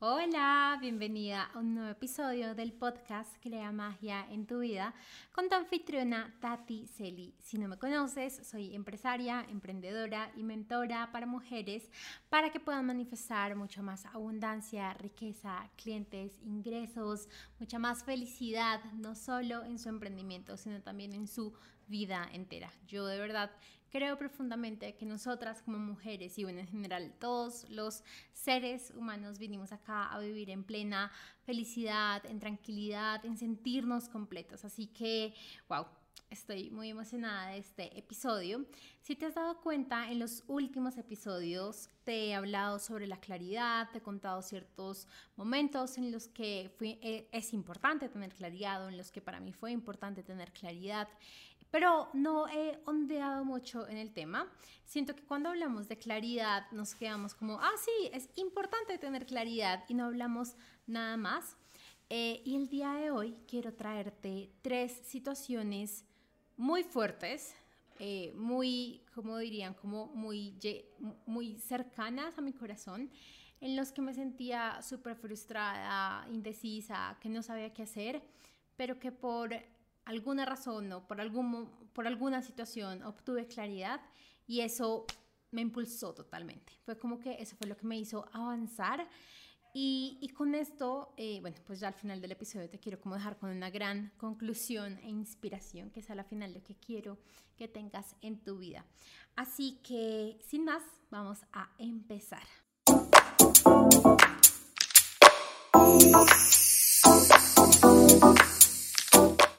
Hola, bienvenida a un nuevo episodio del podcast Crea Magia en tu vida con tu anfitriona Tati Celi. Si no me conoces, soy empresaria, emprendedora y mentora para mujeres para que puedan manifestar mucha más abundancia, riqueza, clientes, ingresos, mucha más felicidad, no solo en su emprendimiento, sino también en su vida entera. Yo de verdad Creo profundamente que nosotras como mujeres y bueno, en general todos los seres humanos vinimos acá a vivir en plena felicidad, en tranquilidad, en sentirnos completos. Así que, wow, estoy muy emocionada de este episodio. Si te has dado cuenta, en los últimos episodios te he hablado sobre la claridad, te he contado ciertos momentos en los que eh, es importante tener claridad o en los que para mí fue importante tener claridad. Pero no he ondeado mucho en el tema. Siento que cuando hablamos de claridad nos quedamos como, ah, sí, es importante tener claridad y no hablamos nada más. Eh, y el día de hoy quiero traerte tres situaciones muy fuertes, eh, muy, como dirían, como muy, muy cercanas a mi corazón, en los que me sentía súper frustrada, indecisa, que no sabía qué hacer, pero que por alguna razón o por, algún, por alguna situación obtuve claridad y eso me impulsó totalmente. Fue como que eso fue lo que me hizo avanzar. Y, con esto, eh, bueno, pues ya al final del episodio te quiero como dejar con una gran conclusión e inspiración, que es a la final lo que quiero que tengas en tu vida. Así que, sin más, vamos a empezar.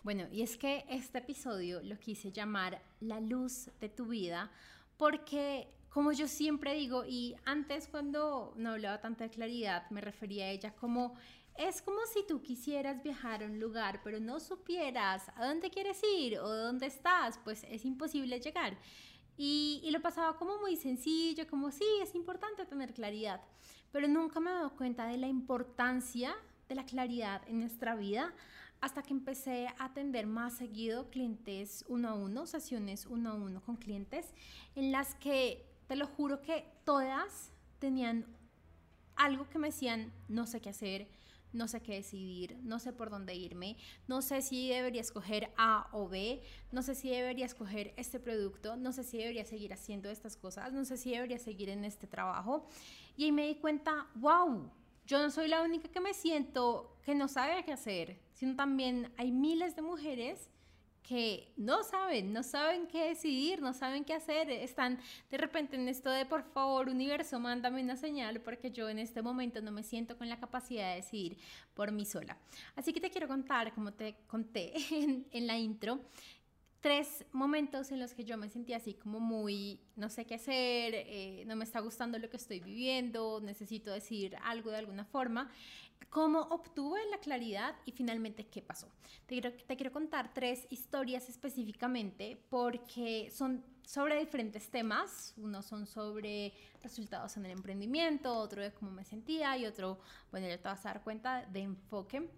Bueno, y es que este episodio lo quise llamar La luz de tu vida porque como yo siempre digo, y antes cuando no hablaba tanto de claridad me refería a ella como es como si tú quisieras viajar a un lugar, pero no supieras a dónde quieres ir o dónde estás, pues es imposible llegar. Y, y, lo pasaba como muy sencillo, como sí, es importante tener claridad, pero nunca me he dado cuenta de la importancia de la claridad en nuestra vida hasta que empecé a atender más seguido clientes uno a uno, sesiones uno a uno con clientes, en las que te lo juro que todas tenían algo que me decían, no sé qué hacer, no sé qué decidir, no sé por dónde irme, no sé si debería escoger A o B, no sé si debería escoger este producto, no sé si debería seguir haciendo estas cosas, no sé si debería seguir en este trabajo. Y ahí me di cuenta, wow, yo no soy la única que me siento que no sabe qué hacer, sino también hay miles de mujeres que no saben, no saben qué decidir, no saben qué hacer, están de repente en esto de por favor universo, mándame una señal porque yo en este momento no me siento con la capacidad de decidir por mí sola. Así que te quiero contar, como te conté en, en la intro, tres momentos en los que yo me sentía así como muy, no sé qué hacer, eh, no me está gustando lo que estoy viviendo, necesito decir algo de alguna forma. ¿Cómo obtuve la claridad y finalmente qué pasó? Te quiero, te quiero contar tres historias específicamente porque son sobre diferentes temas. Uno son sobre resultados en el emprendimiento, otro de cómo me sentía y otro, bueno, ya te vas a dar cuenta de enfoque.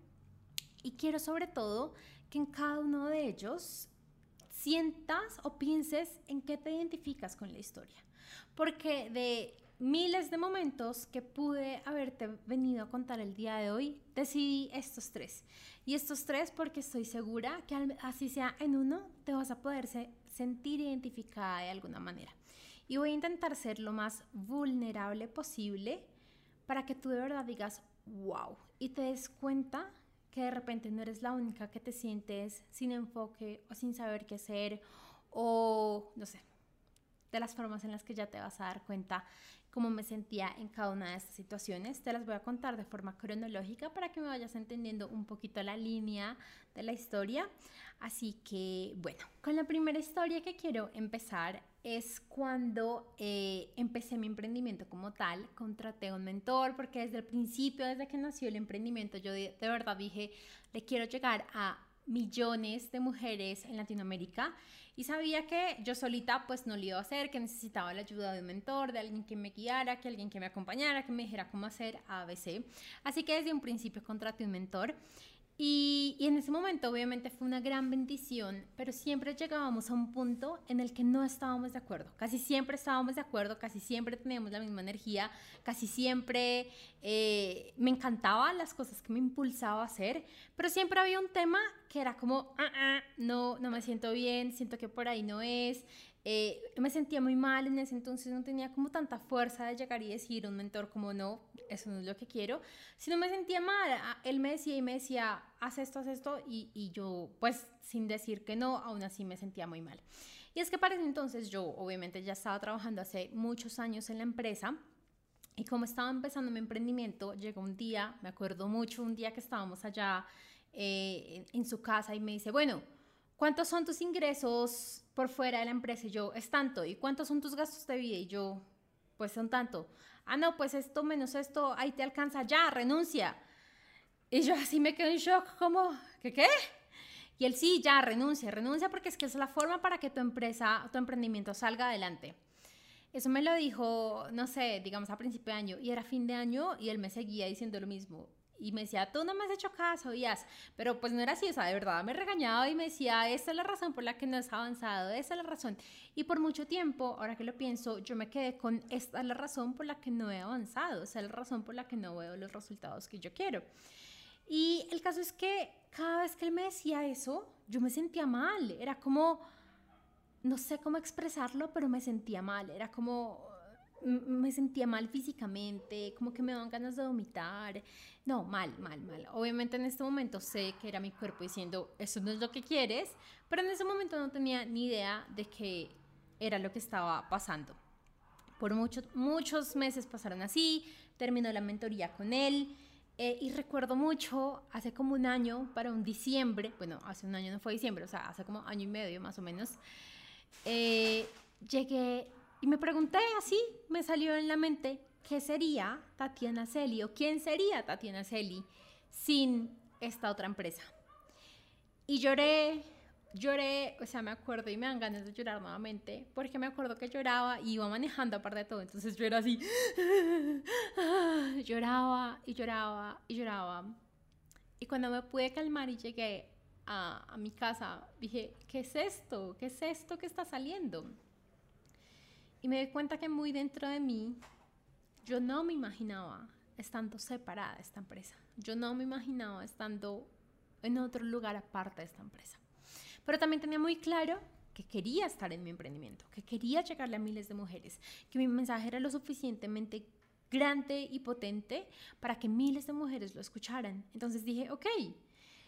Y quiero sobre todo que en cada uno de ellos sientas o pienses en qué te identificas con la historia. Porque de miles de momentos que pude haberte venido a contar el día de hoy, decidí estos tres. Y estos tres porque estoy segura que así sea en uno, te vas a poder sentir identificada de alguna manera. Y voy a intentar ser lo más vulnerable posible para que tú de verdad digas, wow, y te des cuenta que de repente no eres la única que te sientes sin enfoque o sin saber qué hacer o no sé, de las formas en las que ya te vas a dar cuenta cómo me sentía en cada una de estas situaciones. Te las voy a contar de forma cronológica para que me vayas entendiendo un poquito la línea de la historia. Así que, bueno, con la primera historia que quiero empezar es cuando eh, empecé mi emprendimiento como tal, contraté a un mentor porque desde el principio, desde que nació el emprendimiento, yo de, verdad dije, le quiero llegar a millones de mujeres en Latinoamérica y sabía que yo solita pues no lo iba a hacer, que necesitaba la ayuda de un mentor, de alguien que me guiara, que alguien que me acompañara, que me dijera cómo hacer ABC. Así que desde un principio contraté un mentor Y, y, en ese momento obviamente fue una gran bendición, pero siempre llegábamos a un punto en el que no estábamos de acuerdo. Casi siempre estábamos de acuerdo, casi siempre teníamos la misma energía, casi siempre eh, me encantaban las cosas que me impulsaba a hacer, pero siempre había un tema que era como, ah, ah, no, no me siento bien, siento que por ahí no es, eh, me sentía muy mal en ese entonces, no tenía como tanta fuerza de llegar y decir a un mentor como no, eso no es lo que quiero, sino me sentía mal. Él me decía y me decía, haz esto, haz esto, y, y yo pues sin decir que no, aún así me sentía muy mal. Y es que para ese entonces yo obviamente ya estaba trabajando hace muchos años en la empresa. Y como estaba empezando mi emprendimiento, llegó un día, me acuerdo mucho, un día que estábamos allá eh, en su casa y me dice, bueno, ¿cuántos son tus ingresos por fuera de la empresa? Y yo, es tanto. ¿Y cuántos son tus gastos de vida? Y yo, pues son tanto. Ah, no, pues esto menos esto, ahí te alcanza, ya, renuncia. Y yo así me quedo en shock, como, ¿qué qué? Y él sí, ya, renuncia, renuncia porque es que es la forma para que tu empresa, tu emprendimiento salga adelante. Eso me lo dijo, no sé, digamos a principio de año, y era fin de año y él me seguía diciendo lo mismo y me decía, tú no me has hecho caso, Díaz. Pero pues no era así, o sea, de verdad me regañaba y me decía, esta es la razón por la que no has avanzado, esa es la razón. Y por mucho tiempo, ahora que lo pienso, yo me quedé con, esta es la razón por la que no he avanzado, esa es la razón por la que no veo los resultados que yo quiero. Y el caso es que cada vez que él me decía eso, yo me sentía mal, era como, no sé cómo expresarlo, pero me sentía mal, era como, me sentía mal físicamente, como que me daban ganas de vomitar. No, mal, mal, mal. Obviamente en este momento sé que era mi cuerpo diciendo, eso no es lo que quieres, pero en ese momento no tenía ni idea de que era lo que estaba pasando. Por muchos, muchos meses pasaron así, terminó la mentoría con él. Eh, y recuerdo mucho, hace como un año, para un diciembre, bueno, hace un año no fue diciembre, o sea, hace como año y medio más o menos, eh, llegué y me pregunté así, me salió en la mente, ¿qué sería Tatiana Celi o quién sería Tatiana Celi sin esta otra empresa? Y lloré, lloré, o sea, me acuerdo y me dan ganas de llorar nuevamente, porque me acuerdo que lloraba y iba manejando aparte de todo, entonces yo era así, lloraba y lloraba y lloraba. Y cuando me pude calmar y llegué a, a mi casa, dije, ¿qué es esto? ¿Qué es esto que está saliendo? Y me di cuenta que muy dentro de mí, yo no me imaginaba estando separada de esta empresa. Yo no me imaginaba estando en otro lugar aparte de esta empresa. Pero también tenía muy claro que quería estar en mi emprendimiento, que quería llegarle a miles de mujeres, que mi mensaje era lo suficientemente grande y potente para que miles de mujeres lo escucharan. Entonces dije, ok,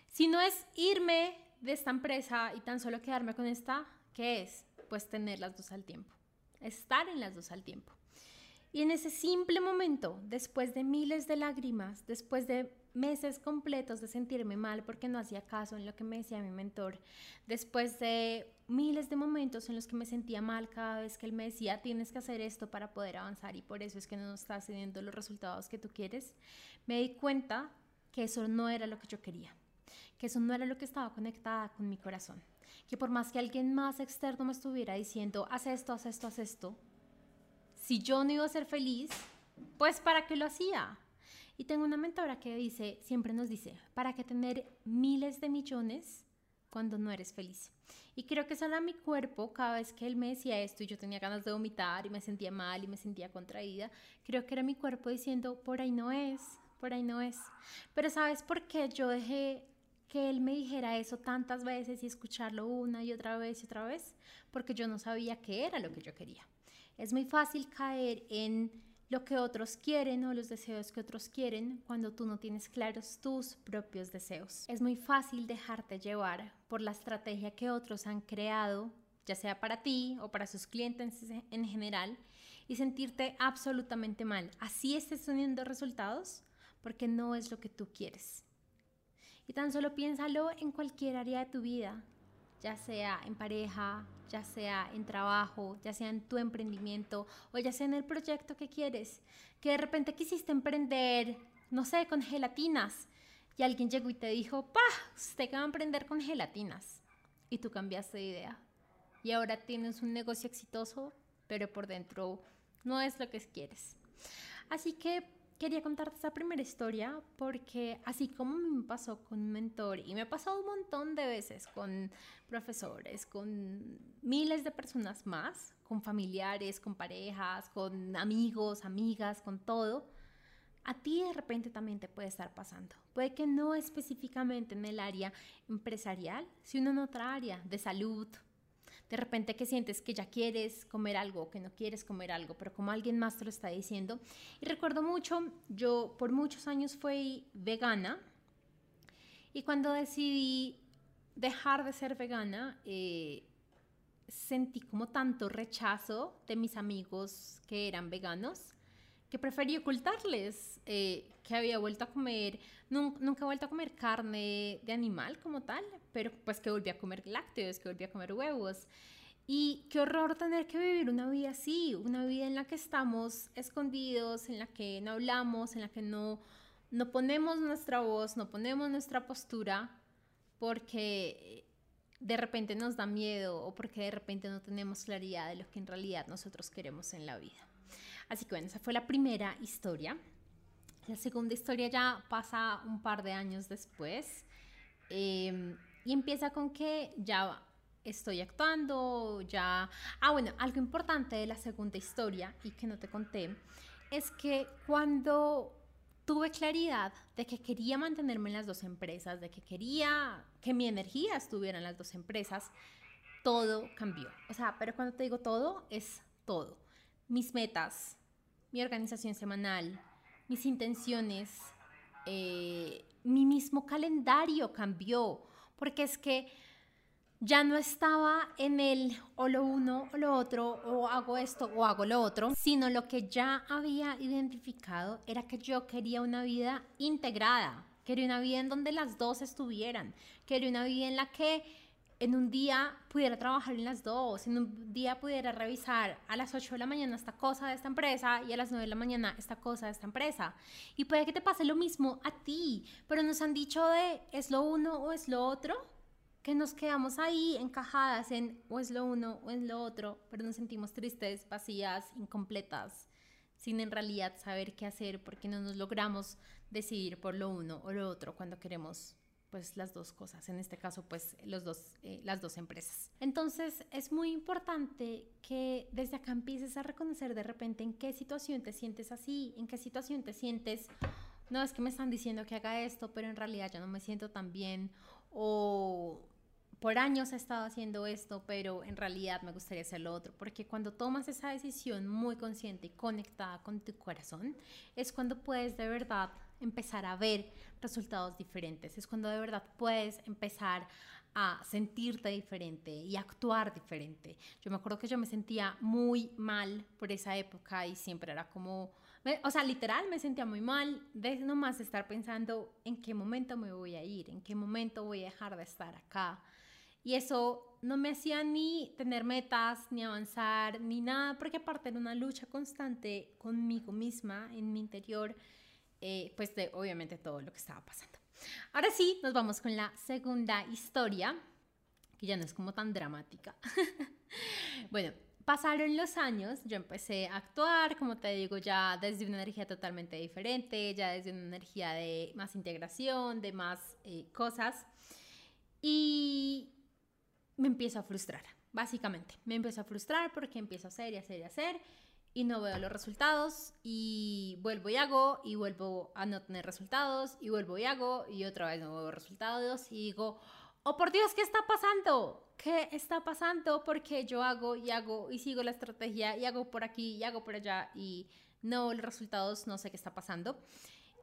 si no es irme de esta empresa y tan solo quedarme con esta, ¿qué es? Pues tener las dos al tiempo estar en las dos al tiempo. Y en ese simple momento, después de miles de lágrimas, después de meses completos de sentirme mal porque no hacía caso en lo que me decía mi mentor, después de miles de momentos en los que me sentía mal cada vez que él me decía, tienes que hacer esto para poder avanzar y por eso es que no estás teniendo los resultados que tú quieres, me di cuenta que eso no era lo que yo quería, que eso no era lo que estaba conectada con mi corazón que por más que alguien más externo me estuviera diciendo, haz esto, haz esto, haz esto, si yo no iba a ser feliz, pues ¿para qué lo hacía? Y tengo una mentora que dice, siempre nos dice, ¿para qué tener miles de millones cuando no eres feliz? Y creo que eso era mi cuerpo cada vez que él me decía esto y yo tenía ganas de vomitar y me sentía mal y me sentía contraída. Creo que era mi cuerpo diciendo, por ahí no es, por ahí no es. Pero ¿sabes por qué yo dejé que él me dijera eso tantas veces y escucharlo una y otra vez y otra vez, porque yo no sabía qué era lo que yo quería. Es muy fácil caer en lo que otros quieren o los deseos que otros quieren cuando tú no tienes claros tus propios deseos. Es muy fácil dejarte llevar por la estrategia que otros han creado, ya sea para ti o para sus clientes en general, y sentirte absolutamente mal. Así estés teniendo resultados porque no es lo que tú quieres. Y tan solo piénsalo en cualquier área de tu vida, ya sea en pareja, ya sea en trabajo, ya sea en tu emprendimiento o ya sea en el proyecto que quieres, que de repente quisiste emprender, no sé, con gelatinas y alguien llegó y te dijo, pa, usted que a emprender con gelatinas y tú cambiaste de idea y ahora tienes un negocio exitoso, pero por dentro no es lo que quieres. Así que quería contarte esta primera historia porque así como me pasó con un mentor y me ha pasado un montón de veces con profesores, con miles de personas más, con familiares, con parejas, con amigos, amigas, con todo, a ti de repente también te puede estar pasando. Puede que no específicamente en el área empresarial, sino en otra área de salud, de repente que sientes que ya quieres comer algo, que no quieres comer algo, pero como alguien más te lo está diciendo. Y recuerdo mucho, yo por muchos años fui vegana y cuando decidí dejar de ser vegana, eh, sentí como tanto rechazo de mis amigos que eran veganos que preferí ocultarles eh, que había vuelto a comer, nunca, nunca he vuelto a comer carne de animal como tal, pero pues que volví a comer lácteos, que volví a comer huevos. Y qué horror tener que vivir una vida así, una vida en la que estamos escondidos, en la que no hablamos, en la que no, no ponemos nuestra voz, no ponemos nuestra postura, porque de repente nos da miedo o porque de repente no tenemos claridad de lo que en realidad nosotros queremos en la vida. Así que bueno, esa fue la primera historia. La segunda historia ya pasa un par de años después em, y empieza con que ya estoy actuando, ya... Ah, bueno, algo importante de la segunda historia y que no te conté es que cuando tuve claridad de que quería mantenerme en las dos empresas, de que quería que mi energía estuviera en las dos empresas, todo cambió. O sea, pero cuando te digo todo, es todo mis metas, mi organización semanal, mis intenciones, eh, mi mismo calendario cambió, porque es que ya no estaba en el o lo uno o lo otro, o hago esto o hago lo otro, sino lo que ya había identificado era que yo quería una vida integrada, quería una vida en donde las dos estuvieran, quería una vida en la que en un día pudiera trabajar en las dos, en un día pudiera revisar a las 8 de la mañana esta cosa de esta empresa y a las 9 de la mañana esta cosa de esta empresa. Y puede que te pase lo mismo a ti, pero nos han dicho de es lo uno o es lo otro, que nos quedamos ahí encajadas en o es lo uno o es lo otro, pero nos sentimos tristes, vacías, incompletas, sin en realidad saber qué hacer porque no nos logramos decidir por lo uno o lo otro cuando queremos pues las dos cosas, en este caso pues los dos, eh, las dos empresas. Entonces es muy importante que desde acá empieces a reconocer de repente en qué situación te sientes así, en qué situación te sientes, no es que me están diciendo que haga esto, pero en realidad yo no me siento tan bien o por años he estado haciendo esto, pero en realidad me gustaría hacer lo otro, porque cuando tomas esa decisión muy consciente y conectada con tu corazón, es cuando puedes de verdad empezar a ver resultados diferentes, es cuando de verdad puedes empezar a sentirte diferente y actuar diferente. Yo me acuerdo que yo me sentía muy mal por esa época y siempre era como, o sea, literal me sentía muy mal de nomás estar pensando en qué momento me voy a ir, en qué momento voy a dejar de estar acá. Y eso no me hacía ni tener metas, ni avanzar, ni nada, porque aparte era una lucha constante conmigo misma, en mi interior, eh, pues de obviamente todo lo que estaba pasando. Ahora sí, nos vamos con la segunda historia, que ya no es como tan dramática. bueno, pasaron los años, yo empecé a actuar, como te digo, ya desde una energía totalmente diferente, ya desde una energía de más integración, de más eh, cosas. Y me empiezo a frustrar, básicamente. Me empiezo a frustrar porque empiezo a hacer y hacer y hacer y no veo los resultados y vuelvo y hago y vuelvo a no tener resultados y vuelvo y hago y otra vez no veo resultados y digo, oh por Dios, ¿qué está pasando? ¿Qué está pasando? Porque yo hago y hago y sigo la estrategia y hago por aquí y hago por allá y no los resultados, no sé qué está pasando.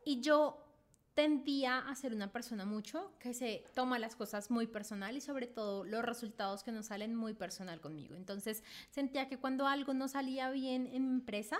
Y yo tendía a ser una persona mucho que se toma las cosas muy personal y sobre todo los resultados que no salen muy personal conmigo. Entonces sentía que cuando algo no salía bien en empresa,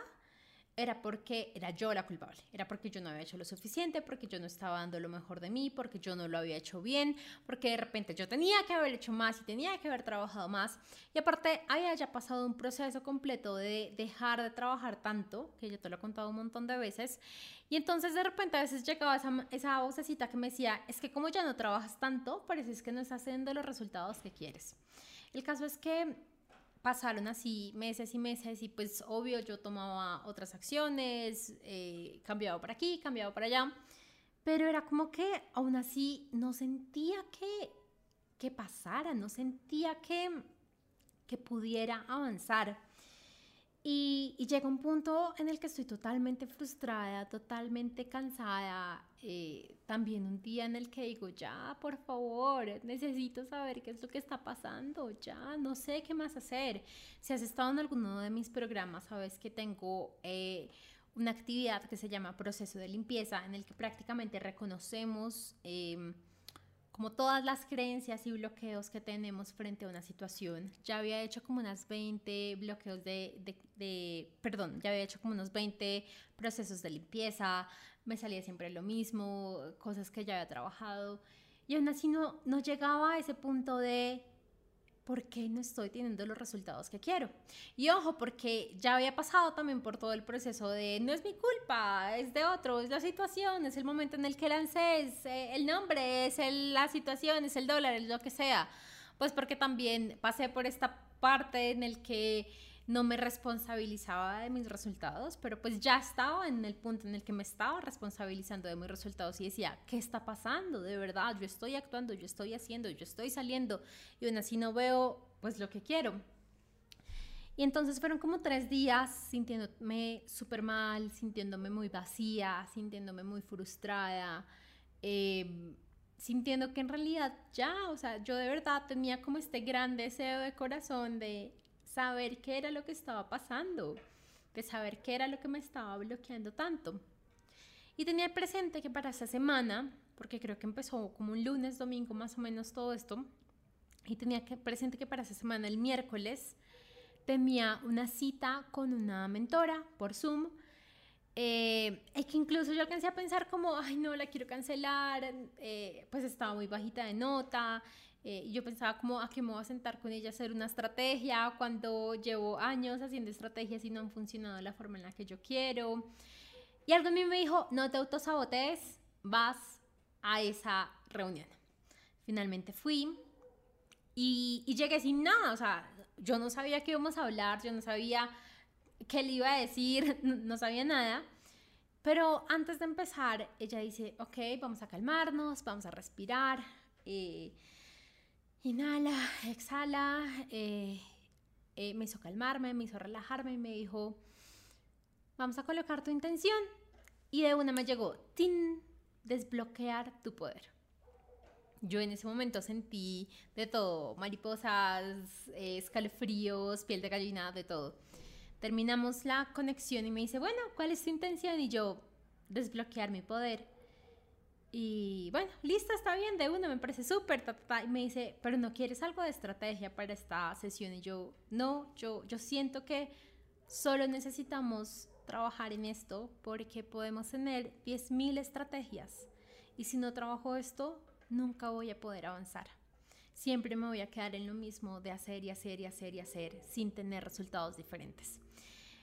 era porque era yo la culpable, era porque yo no había hecho lo suficiente, porque yo no estaba dando lo mejor de mí, porque yo no lo había hecho bien, porque de repente yo tenía que haber hecho más y tenía que haber trabajado más. Y aparte había ya pasado un proceso completo de dejar de trabajar tanto, que yo te lo he contado un montón de veces, y entonces de repente a veces llegaba esa, esa vocecita que me decía, es que como ya no trabajas tanto, parece que no estás haciendo los resultados que quieres. El caso es que pasaron así meses y meses y pues obvio yo tomaba otras acciones, eh, cambiaba para aquí, cambiaba para allá, pero era como que aún así no sentía que, que pasara, no sentía que, que pudiera avanzar. Y, llega un punto en el que estoy totalmente frustrada, totalmente cansada. Eh, también un día en el que digo, ya, por favor, necesito saber qué es lo que está pasando, ya, no sé qué más hacer. Si has estado en alguno de mis programas, sabes que tengo eh, una actividad que se llama proceso de limpieza, en el que prácticamente reconocemos... Em, como todas las creencias y bloqueos que tenemos frente a una situación. Ya había hecho como unas 20 bloqueos de, de, perdón, ya había hecho como unos 20 procesos de limpieza, me salía siempre lo mismo, cosas que ya había trabajado, y aún así no, no llegaba a ese punto de ¿por qué no estoy teniendo los resultados que quiero? Y ojo, porque ya había pasado también por todo el proceso de no es mi culpa, es de otro, es la situación, es el momento en el que lancé, es eh, el nombre, es la situación, es el dólar, es lo que sea. Pues porque también pasé por esta parte en el que no me responsabilizaba de mis resultados, pero pues ya estaba en el punto en el que me estaba responsabilizando de mis resultados y decía, ¿qué está pasando? De verdad, yo estoy actuando, yo estoy haciendo, yo estoy saliendo y aún así no veo pues lo que quiero. Y entonces fueron como tres días sintiéndome súper mal, sintiéndome muy vacía, sintiéndome muy frustrada, em, sintiendo que en realidad ya, o sea, yo de verdad tenía como este gran deseo de corazón de saber qué era lo que estaba pasando, de saber qué era lo que me estaba bloqueando tanto. Y tenía presente que para esa semana, porque creo que empezó como un lunes, domingo más o menos todo esto, y tenía que presente que para esa semana, el miércoles, tenía una cita con una mentora por Zoom. Eh, es que incluso yo alcancé a pensar como, ay no, la quiero cancelar, eh, pues estaba muy bajita de nota, eh, yo pensaba como, ¿a qué me voy a sentar con ella a hacer una estrategia cuando llevo años haciendo estrategias y no han funcionado de la forma en la que yo quiero? Y algo en mí me dijo, no te autosabotees, vas a esa reunión. Finalmente fui y, y llegué sin nada, o sea, yo no sabía qué íbamos a hablar, yo no sabía qué le iba a decir, no sabía nada. Pero antes de empezar, ella dice, ok, vamos a calmarnos, vamos a respirar. Eh, Inhala, exhala. Eh, eh, me hizo calmarme, me hizo relajarme y me dijo, vamos a colocar tu intención. Y de una me llegó, ¡tin! Desbloquear tu poder. Yo en ese momento sentí de todo, mariposas, eh, escalofríos, piel de gallina, de todo. Terminamos la conexión y me dice, bueno, ¿cuál es tu intención? Y yo, desbloquear mi poder. Y bueno, listo, está bien, de uno me parece súper, y me dice, pero no quieres algo de estrategia para esta sesión. Y yo, no, yo, yo siento que solo necesitamos trabajar en esto porque podemos tener 10.000 estrategias. Y si no trabajo esto, nunca voy a poder avanzar. Siempre me voy a quedar en lo mismo de hacer y hacer y hacer y hacer sin tener resultados diferentes.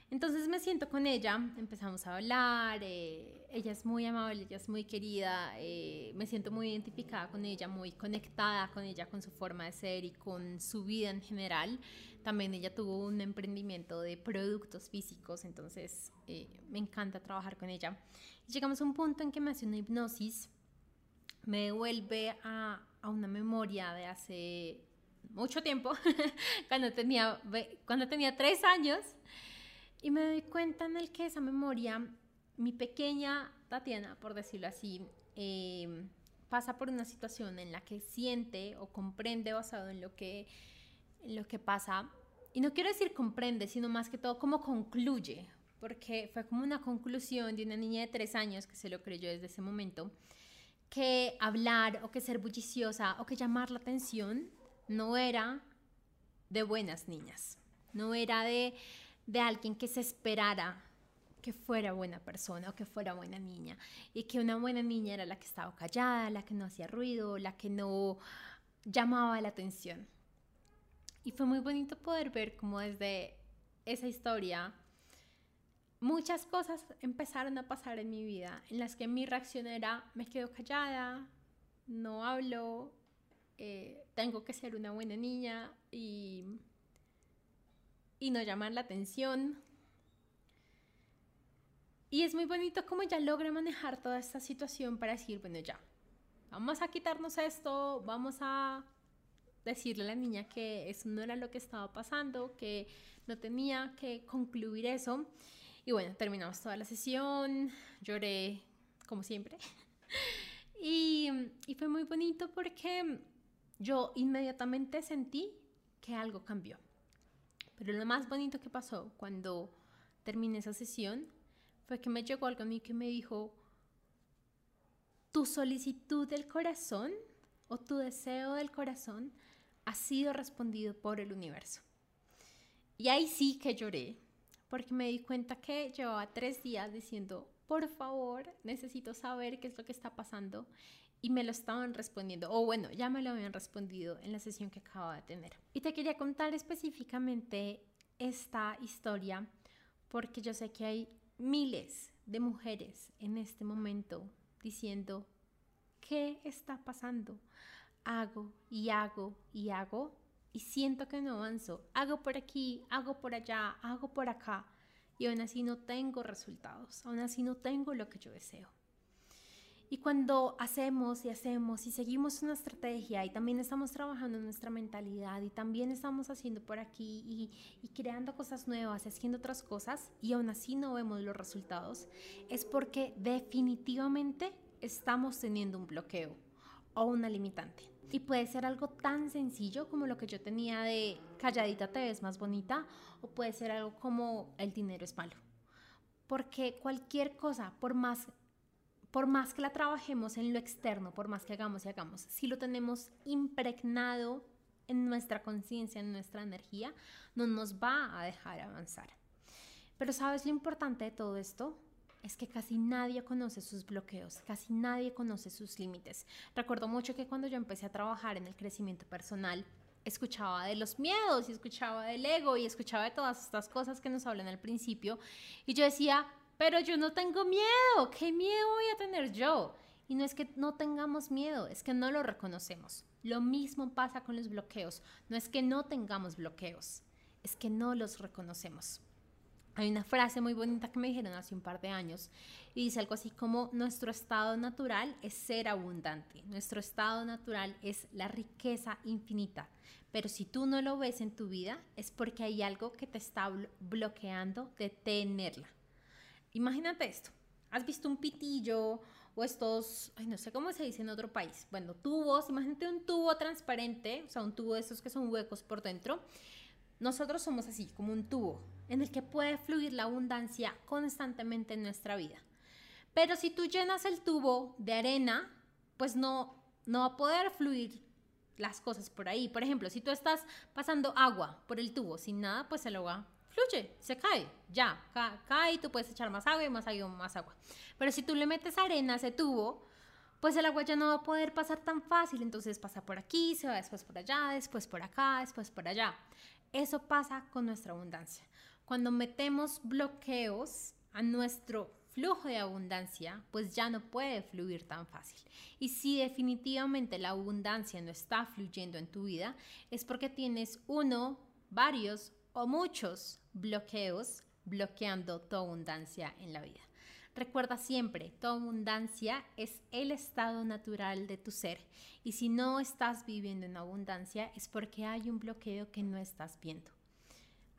Entonces me siento con ella, empezamos a hablar, eh, ella es muy amable, ella es muy querida, eh, me siento muy identificada con ella, muy conectada con ella, con su forma de ser y con su vida en general. También ella tuvo un emprendimiento de productos físicos, entonces eh, me encanta trabajar con ella. llegamos a un punto en que me hace una hipnosis, me devuelve a, a una memoria de hace mucho tiempo, cuando, tenía, cuando tenía tres años. Y me doy cuenta en el que esa memoria, mi pequeña Tatiana, por decirlo así, em, pasa por una situación en la que siente o comprende basado en lo que, en lo que pasa. Y no quiero decir comprende, sino más que todo como concluye, porque fue como una conclusión de una niña de tres años que se lo creyó desde ese momento, que hablar o que ser bulliciosa o que llamar la atención no era de buenas niñas, no era de de alguien que se esperara que fuera buena persona o que fuera buena niña y que una buena niña era la que estaba callada, la que no hacía ruido, la que no llamaba la atención. Y fue muy bonito poder ver cómo desde esa historia muchas cosas empezaron a pasar en mi vida en las que mi reacción era me quedo callada, no hablo, eh, tengo que ser una buena niña y y no llamar la atención. Y es muy bonito como ella logra manejar toda esta situación para decir, bueno, ya, vamos a quitarnos esto, vamos a decirle a la niña que eso no era lo que estaba pasando, que no tenía que concluir eso. Y bueno, terminamos toda la sesión, lloré como siempre. y, y fue muy bonito porque yo inmediatamente sentí que algo cambió. Pero lo más bonito que pasó cuando terminé esa sesión fue que me llegó algo a mí que me dijo, tu solicitud del corazón o tu deseo del corazón ha sido respondido por el universo. Y ahí sí que lloré, porque me di cuenta que llevaba tres días diciendo, por favor, necesito saber qué es lo que está pasando. Y me lo estaban respondiendo, o bueno, ya me lo habían respondido en la sesión que acabo de tener. Y te quería contar específicamente esta historia porque yo sé que hay miles de mujeres en este momento diciendo, ¿qué está pasando? Hago y hago y hago y siento que no avanzo. Hago por aquí, hago por allá, hago por acá y aún así no tengo resultados, aún así no tengo lo que yo deseo. Y cuando hacemos y hacemos y seguimos una estrategia y también estamos trabajando en nuestra mentalidad y también estamos haciendo por aquí y, y, creando cosas nuevas, haciendo otras cosas y aún así no vemos los resultados, es porque definitivamente estamos teniendo un bloqueo o una limitante. Y puede ser algo tan sencillo como lo que yo tenía de calladita te ves más bonita o puede ser algo como el dinero es malo. Porque cualquier cosa, por más, por más que la trabajemos en lo externo, por más que hagamos y hagamos, si lo tenemos impregnado en nuestra conciencia, en nuestra energía, no nos va a dejar avanzar. Pero ¿sabes lo importante de todo esto? es que casi nadie conoce sus bloqueos, casi nadie conoce sus límites. Recuerdo mucho que cuando yo empecé a trabajar en el crecimiento personal, escuchaba de los miedos y escuchaba del ego y escuchaba de todas estas cosas que nos hablan al principio y yo decía, pero yo no tengo miedo, ¿qué miedo voy a tener yo? Y no es que no tengamos miedo, es que no lo reconocemos. Lo mismo pasa con los bloqueos, no es que no tengamos bloqueos, es que no los reconocemos. Hay una frase muy bonita que me dijeron hace un par de años y dice algo así como nuestro estado natural es ser abundante, nuestro estado natural es la riqueza infinita, pero si tú no lo ves en tu vida es porque hay algo que te está bloqueando de tenerla. Imagínate esto, has visto un pitillo o estos, ay, no sé cómo se dice en otro país, bueno, tubos, imagínate un tubo transparente, o sea, un tubo de estos que son huecos por dentro. Nosotros somos así, como un tubo, en el que puede fluir la abundancia constantemente en nuestra vida. Pero si tú llenas el tubo de arena, pues no, no va a poder fluir las cosas por ahí. Por ejemplo, si tú estás pasando agua por el tubo sin nada, pues el agua fluye, se cae, ya, cae y tú puedes echar más agua y más agua más agua. Pero si tú le metes arena ese tubo, pues el agua ya no va a poder pasar tan fácil, entonces pasa por aquí, se va después por allá, después por acá, después por allá. Eso pasa con nuestra abundancia. Cuando metemos bloqueos a nuestro flujo de abundancia, pues ya no puede fluir tan fácil. Y si definitivamente la abundancia no está fluyendo en tu vida, es porque tienes uno, varios o muchos bloqueos bloqueando tu abundancia en la vida. Recuerda siempre, tu abundancia es el estado natural de tu ser y si no estás viviendo en abundancia es porque hay un bloqueo que no estás viendo.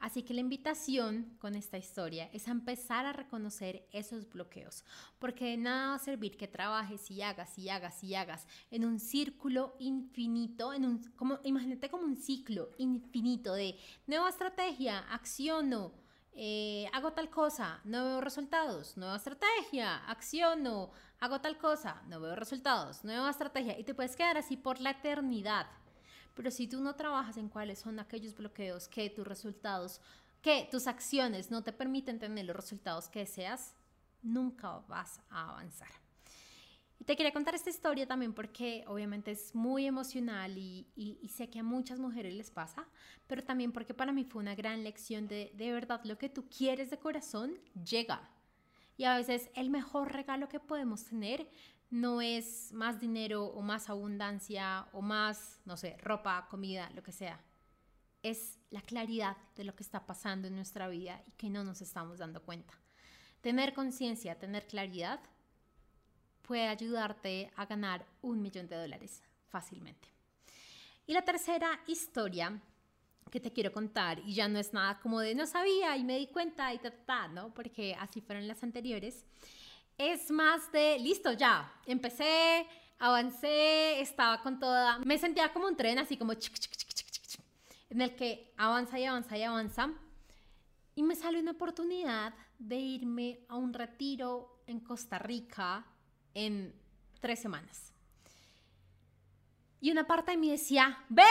Así que la invitación con esta historia es empezar a reconocer esos bloqueos, porque de nada va a servir que trabajes y hagas y hagas y hagas en un círculo infinito, en un, como, imagínate como un ciclo infinito de nueva estrategia, acciono, eh, hago tal cosa, no veo resultados, nueva estrategia, acciono, hago tal cosa, no veo resultados, nueva estrategia, y te puedes quedar así por la eternidad. Pero si tú no trabajas en cuáles son aquellos bloqueos que tus resultados, que tus acciones no te permiten tener los resultados que deseas, nunca vas a avanzar. Y te quería contar esta historia también porque obviamente es muy emocional y, sé que a muchas mujeres les pasa, pero también porque para mí fue una gran lección de de verdad lo que tú quieres de corazón llega. Y a veces el mejor regalo que podemos tener no es más dinero o más abundancia o más, no sé, ropa, comida, lo que sea. es la claridad de lo que está pasando en nuestra vida y que no nos estamos dando cuenta. Tener conciencia, tener claridad puede ayudarte a ganar un millón de dólares fácilmente. Y la tercera historia que te quiero contar, y ya no es nada como de no sabía y me di cuenta y ta, ta. Porque así fueron las anteriores. Es más de listo, ya, empecé, avancé, estaba con toda. Me sentía como un tren, así como en el que avanza y avanza y avanza. Y me sale una oportunidad de irme a un retiro en Costa Rica en tres semanas. Y una parte de mí decía, ve,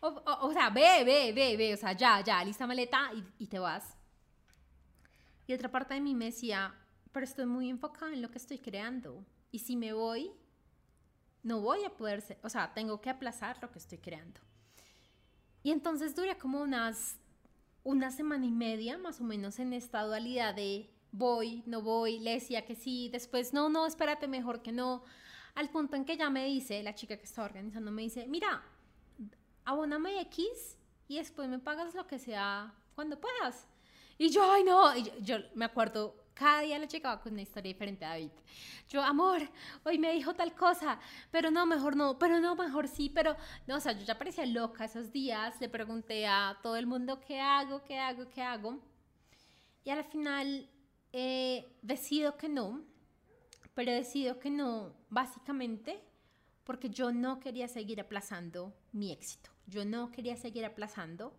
o, sea, ve, ve, ve, ve, o sea, ya, ya, lista maleta y, y te vas. Y otra parte de mí me decía, pero estoy muy enfocada en lo que estoy creando. Y si me voy, no voy a poder, ser, o sea, tengo que aplazar lo que estoy creando. Y entonces duré como unas, una semana y media más o menos en esta dualidad de voy, no voy, le decía que sí, después no, no, espérate, mejor que no. Al punto en que ya me dice, la chica que estaba organizando me dice, mira, abóname X y después me pagas lo que sea cuando puedas. Y yo, ay no, y yo, me acuerdo, cada día le llegaba con una historia diferente a David. Yo, amor, hoy me dijo tal cosa, pero no, mejor no, pero no, mejor sí, pero no, o sea, yo ya parecía loca esos días, le pregunté a todo el mundo qué hago, qué hago, qué hago. Y al final eh, decido que no, pero decido que no, básicamente porque yo no quería seguir aplazando mi éxito. Yo no quería seguir aplazando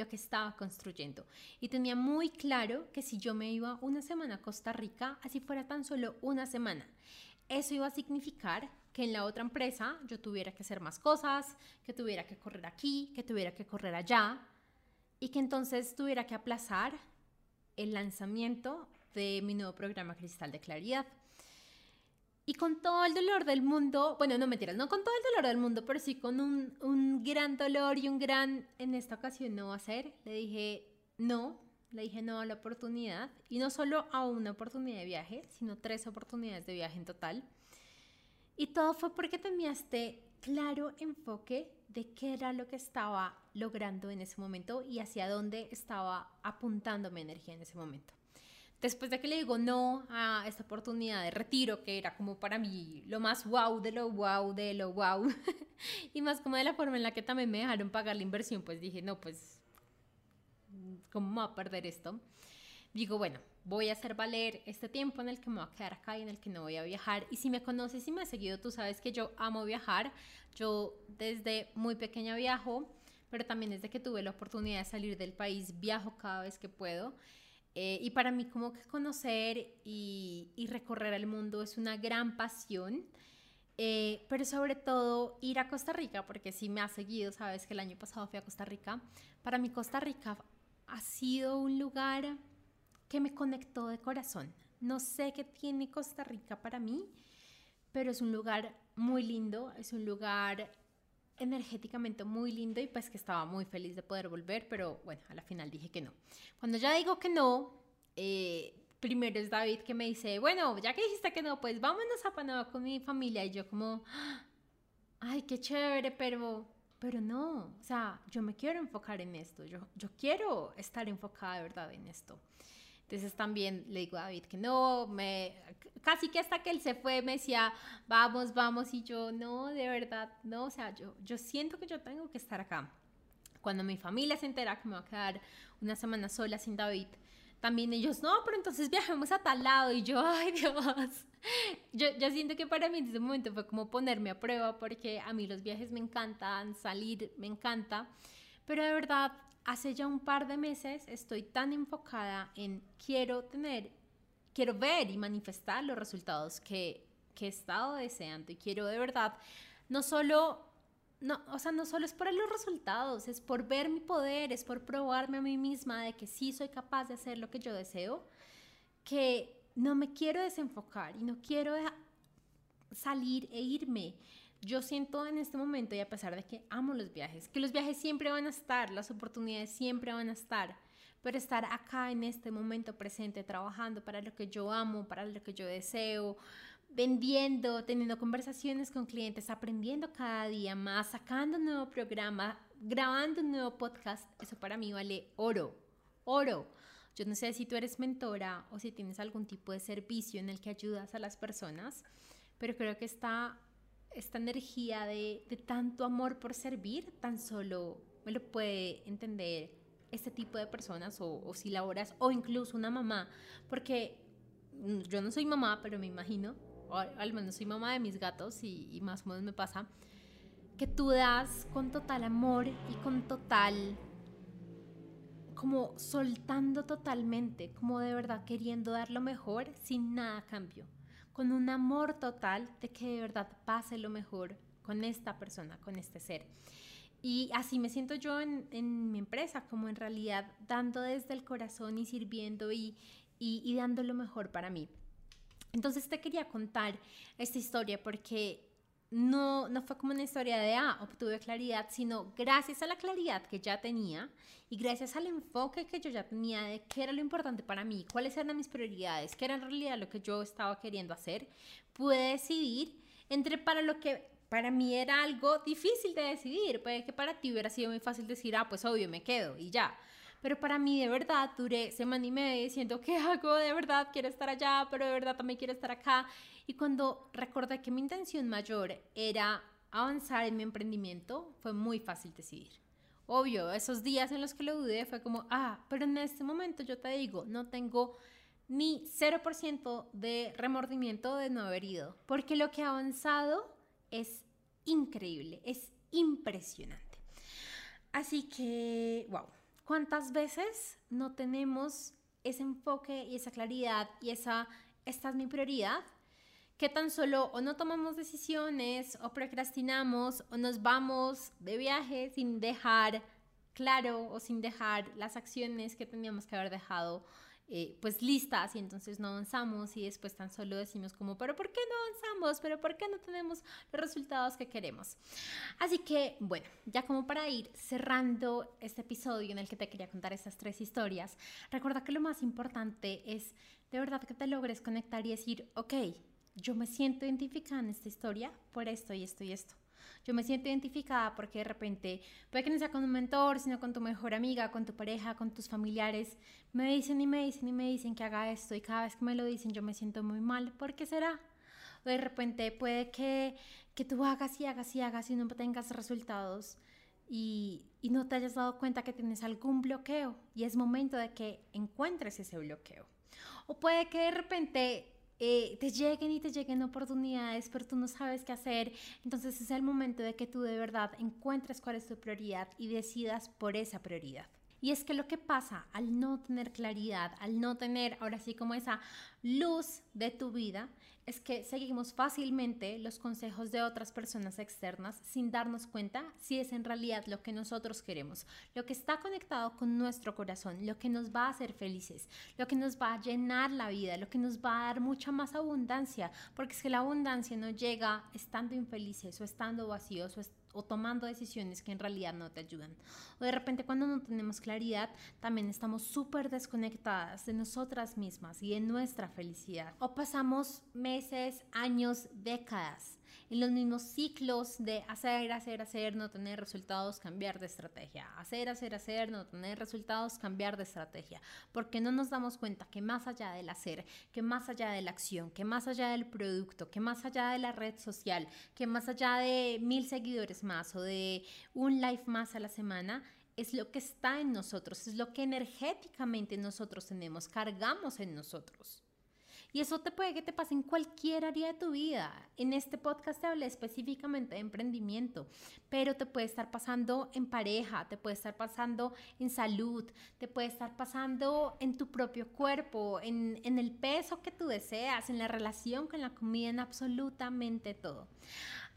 lo que estaba construyendo. Y tenía muy claro que si yo me iba una semana a Costa Rica, así fuera tan solo una semana, eso iba a significar que en la otra empresa yo tuviera que hacer más cosas, que tuviera que correr aquí, que tuviera que correr allá, y que entonces tuviera que aplazar el lanzamiento de mi nuevo programa Cristal de Claridad. Y con todo el dolor del mundo, bueno, no mentiras, no con todo el dolor del mundo, pero sí con un, gran dolor y un gran, en esta ocasión no va a le dije no, le dije no a la oportunidad. Y no solo a una oportunidad de viaje, sino tres oportunidades de viaje en total. Y todo fue porque tenía este claro enfoque de qué era lo que estaba logrando en ese momento y hacia dónde estaba apuntando mi energía en ese momento después de que le digo no a esta oportunidad de retiro, que era como para mí lo más wow de lo wow de lo wow, y más como de la forma en la que también me dejaron pagar la inversión, pues dije, no, pues, ¿cómo me voy a perder esto? Digo, bueno, voy a hacer valer este tiempo en el que me voy a quedar acá y en el que no voy a viajar. Y si me conoces y me has seguido, tú sabes que yo amo viajar. Yo desde muy pequeña viajo, pero también desde que tuve la oportunidad de salir del país, viajo cada vez que puedo. Eh, y para mí como que conocer y, recorrer el mundo es una gran pasión, eh, pero sobre todo ir a Costa Rica, porque si me ha seguido, sabes que el año pasado fui a Costa Rica. Para mí Costa Rica ha sido un lugar que me conectó de corazón. No sé qué tiene Costa Rica para mí, pero es un lugar muy lindo, es un lugar energéticamente muy lindo y pues que estaba muy feliz de poder volver, pero bueno, a la final dije que no. Cuando ya digo que no, eh, primero es David que me dice, bueno, ya que dijiste que no, pues vámonos a Panamá con mi familia y yo como, ay, qué chévere, pero, pero no, o sea, yo me quiero enfocar en esto, yo, yo quiero estar enfocada de verdad en esto. Entonces también le digo a David que no, me, casi que hasta que él se fue me decía, vamos, vamos, y yo, no, de verdad, no, o sea, yo, yo siento que yo tengo que estar acá. Cuando mi familia se entera que me va a quedar una semana sola sin David, también ellos, no, pero entonces viajemos a tal lado, y yo, ay Dios, yo, yo siento que para mí en ese momento fue como ponerme a prueba, porque a mí los viajes me encantan, salir me encanta, pero de verdad hace ya un par de meses estoy tan enfocada en quiero tener, quiero ver y manifestar los resultados que, que he estado deseando y quiero de verdad no solo no, o sea, no solo es por los resultados, es por ver mi poder, es por probarme a mí misma de que sí soy capaz de hacer lo que yo deseo, que no me quiero desenfocar y no quiero salir e irme yo siento en este momento, y a pesar de que amo los viajes, que los viajes siempre van a estar, las oportunidades siempre van a estar, pero estar acá en este momento presente, trabajando para lo que yo amo, para lo que yo deseo, vendiendo, teniendo conversaciones con clientes, aprendiendo cada día más, sacando un nuevo programa, grabando un nuevo podcast, eso para mí vale oro, oro. Yo no sé si tú eres mentora o si tienes algún tipo de servicio en el que ayudas a las personas, pero creo que esta, esta energía de, tanto amor por servir tan solo me lo puede entender este tipo de personas o, o si laboras o incluso una mamá, porque mm, yo no soy mamá, pero me imagino, o al menos soy mamá de mis gatos y, más o menos me pasa, que tú das con total amor y con total como soltando totalmente, como de verdad queriendo dar lo mejor sin nada cambio, con un amor total de que de verdad pase lo mejor con esta persona, con este ser. Y así me siento yo en, mi empresa, como en realidad dando desde el corazón y sirviendo y, y, y dando lo mejor para mí. Entonces te quería contar esta historia porque no, no fue como una historia de, ah, obtuve claridad, sino gracias a la claridad que ya tenía y gracias al enfoque que yo ya tenía de qué era lo importante para mí, cuáles eran mis prioridades, qué era en realidad lo que yo estaba queriendo hacer, pude decidir entre para lo que para mí era algo difícil de decidir, puede que para ti hubiera sido muy fácil decir, ah, pues obvio, me quedo y ya. Pero para mí de verdad duré semana y media diciendo, ¿qué hago? De verdad quiero estar allá, pero de verdad también quiero estar acá. Y cuando recordé que mi intención mayor era avanzar en mi emprendimiento, fue muy fácil decidir. Obvio, esos días en los que lo dudé fue como, ah, pero en este momento yo te digo, no tengo ni 0% de remordimiento de no haber ido, porque lo que ha avanzado es increíble, es impresionante. Así que, wow, ¿cuántas veces no tenemos ese enfoque y esa claridad y esa, esta es mi prioridad? Que tan solo o no tomamos decisiones o procrastinamos o nos vamos de viaje sin dejar claro o sin dejar las acciones que teníamos que haber dejado eh, pues listas y entonces no avanzamos y después tan solo decimos como, pero ¿por qué no avanzamos? ¿Pero por qué no tenemos los resultados que queremos? Así que bueno, ya como para ir cerrando este episodio en el que te quería contar estas tres historias, recuerda que lo más importante es de verdad que te logres conectar y decir, ok, yo me siento identificada en esta historia por esto y esto y esto. Yo me siento identificada porque de repente, puede que no sea con un mentor, sino con tu mejor amiga, con tu pareja, con tus familiares, me dicen y me dicen y me dicen que haga esto y cada vez que me lo dicen yo me siento muy mal. ¿Por qué será? O de repente puede que, que tú hagas y hagas y hagas y no tengas resultados y, y no te hayas dado cuenta que tienes algún bloqueo y es momento de que encuentres ese bloqueo. O puede que de repente eh, te lleguen y te lleguen oportunidades, pero tú no sabes qué hacer. Entonces es el momento de que tú de verdad encuentres cuál es tu prioridad y decidas por esa prioridad. Y es que lo que pasa al no tener claridad, al no tener ahora sí como esa luz de tu vida, es que seguimos fácilmente los consejos de otras personas externas sin darnos cuenta si es en realidad lo que nosotros queremos, lo que está conectado con nuestro corazón, lo que nos va a hacer felices, lo que nos va a llenar la vida, lo que nos va a dar mucha más abundancia, porque es que la abundancia no llega estando infelices o estando vacíos o o tomando decisiones que en realidad no te ayudan. O de repente cuando no tenemos claridad, también estamos súper desconectadas de nosotras mismas y de nuestra felicidad. O pasamos meses, años, décadas en los mismos ciclos de hacer, hacer, hacer, no tener resultados, cambiar de estrategia. Hacer, hacer, hacer, no tener resultados, cambiar de estrategia. Porque no nos damos cuenta que más allá del hacer, que más allá de la acción, que más allá del producto, que más allá de la red social, que más allá de mil seguidores más o de un live más a la semana, es lo que está en nosotros, es lo que energéticamente nosotros tenemos, cargamos en nosotros. Y eso te puede que te pase en cualquier área de tu vida. En este podcast te hablé específicamente de emprendimiento, pero te puede estar pasando en pareja, te puede estar pasando en salud, te puede estar pasando en tu propio cuerpo, en, en el peso que tú deseas, en la relación con la comida, en absolutamente todo.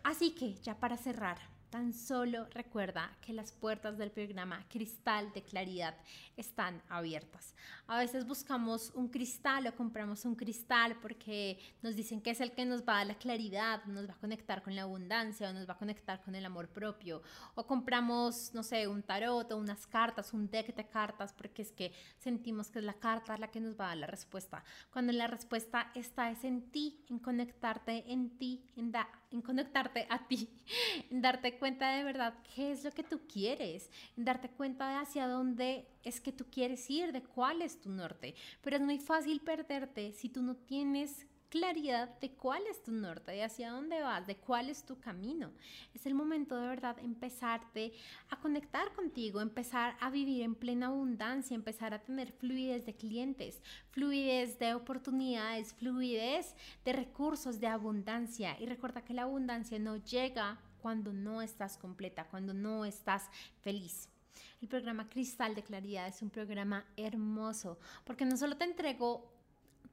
Así que ya para cerrar, Tan solo recuerda que las puertas del programa Cristal de Claridad están abiertas. A veces buscamos un cristal o compramos un cristal porque nos dicen que es el que nos va a dar la claridad, nos va a conectar con la abundancia o nos va a conectar con el amor propio. O compramos, no sé, un tarot o unas cartas, un deck de cartas porque es que sentimos que es la carta la que nos va a dar la respuesta. Cuando la respuesta está es en ti, en conectarte en ti, en, da, en conectarte a ti, en darte cuenta de verdad qué es lo que tú quieres, en darte cuenta de hacia dónde es que tú quieres ir, de cuál es tu norte. Pero es muy fácil perderte si tú no tienes claridad de cuál es tu norte, de hacia dónde vas, de cuál es tu camino. Es el momento de verdad empezarte a conectar contigo, empezar a vivir en plena abundancia, empezar a tener fluidez de clientes, fluidez de oportunidades, fluidez de recursos, de abundancia. Y recuerda que la abundancia no llega cuando no estás completa, cuando no estás feliz. El programa Cristal de Claridad es un programa hermoso porque no solo te entrego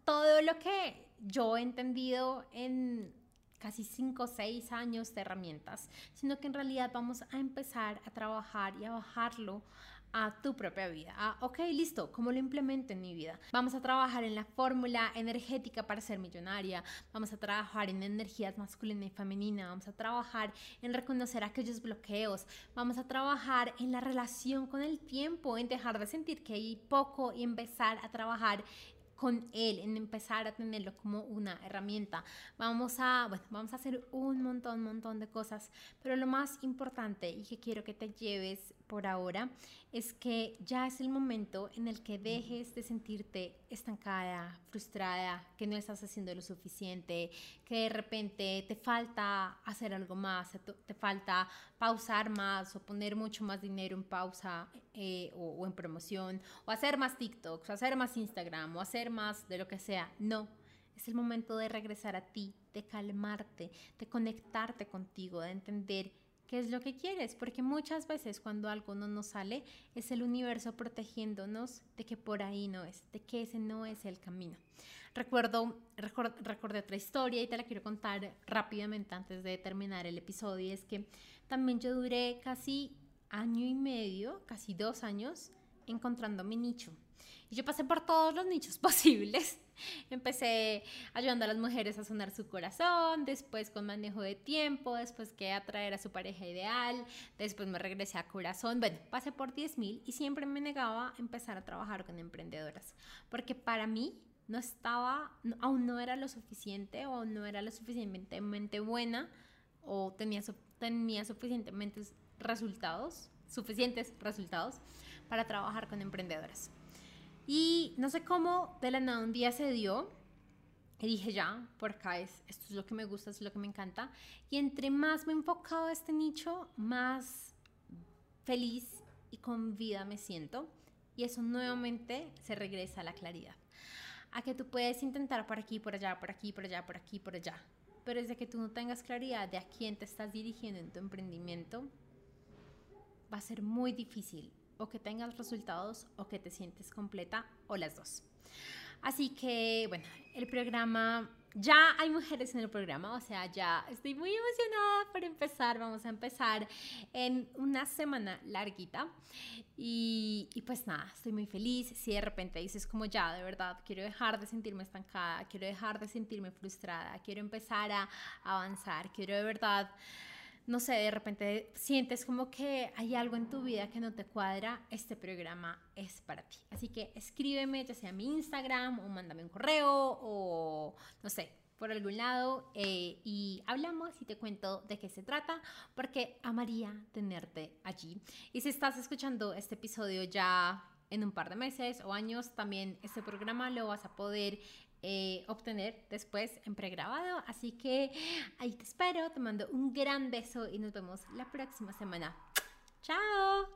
todo lo que yo he entendido en casi 5 o 6 años de herramientas, sino que en realidad vamos a empezar a trabajar y a bajarlo a tu propia vida. Ah, ok, listo, ¿cómo lo implemento en mi vida? Vamos a trabajar en la fórmula energética para ser millonaria, vamos a trabajar en energías masculina y femenina, vamos a trabajar en reconocer aquellos bloqueos, vamos a trabajar en la relación con el tiempo, en dejar de sentir que hay poco y empezar a trabajar con él, en empezar a tenerlo como una herramienta. Vamos a, bueno, vamos a hacer un montón, montón de cosas, pero lo más importante y que quiero que te lleves por ahora es que ya es el momento en el que dejes de sentirte estancada, frustrada, que no estás haciendo lo suficiente, que de repente te falta hacer algo más, te falta pausar más o poner mucho más dinero en pausa eh, o, o en promoción, o hacer más TikToks, o hacer más Instagram, o hacer más de lo que sea. No, es el momento de regresar a ti, de calmarte, de conectarte contigo, de entender qué es lo que quieres, porque muchas veces cuando algo no nos sale es el universo protegiéndonos de que por ahí no es, de que ese no es el camino. Recuerdo, recordé otra historia y te la quiero contar rápidamente antes de terminar el episodio, y es que también yo duré casi año y medio, casi dos años, encontrando mi nicho. Y yo pasé por todos los nichos posibles. Empecé ayudando a las mujeres a sonar su corazón, después con manejo de tiempo, después que atraer a su pareja ideal, después me regresé a corazón. Bueno, pasé por 10.000 y siempre me negaba a empezar a trabajar con emprendedoras, porque para mí no estaba, aún no era lo suficiente o no era lo suficientemente buena o tenía, tenía suficientemente resultados, suficientes resultados para trabajar con emprendedoras. Y no sé cómo, de la nada un día se dio. Y dije, ya, por acá es, esto es lo que me gusta, esto es lo que me encanta. Y entre más me he enfocado a este nicho, más feliz y con vida me siento. Y eso nuevamente se regresa a la claridad. A que tú puedes intentar por aquí, por allá, por aquí, por allá, por aquí, por allá. Pero desde que tú no tengas claridad de a quién te estás dirigiendo en tu emprendimiento, va a ser muy difícil o que tengas resultados o que te sientes completa o las dos. Así que, bueno, el programa, ya hay mujeres en el programa, o sea, ya estoy muy emocionada por empezar. Vamos a empezar en una semana larguita. Y, y, pues nada, estoy muy feliz. Si de repente dices como ya, de verdad, quiero dejar de sentirme estancada, quiero dejar de sentirme frustrada, quiero empezar a avanzar, quiero de verdad no sé, de repente sientes como que hay algo en tu vida que no te cuadra, este programa es para ti. Así que escríbeme, ya sea a mi Instagram o mándame un correo o no sé, por algún lado eh, y hablamos y te cuento de qué se trata porque amaría tenerte allí. Y si estás escuchando este episodio ya en un par de meses o años, también este programa lo vas a poder eh, obtener después en pregrabado. Así que ahí te espero, te mando un gran beso y nos vemos la próxima semana. ¡Chao!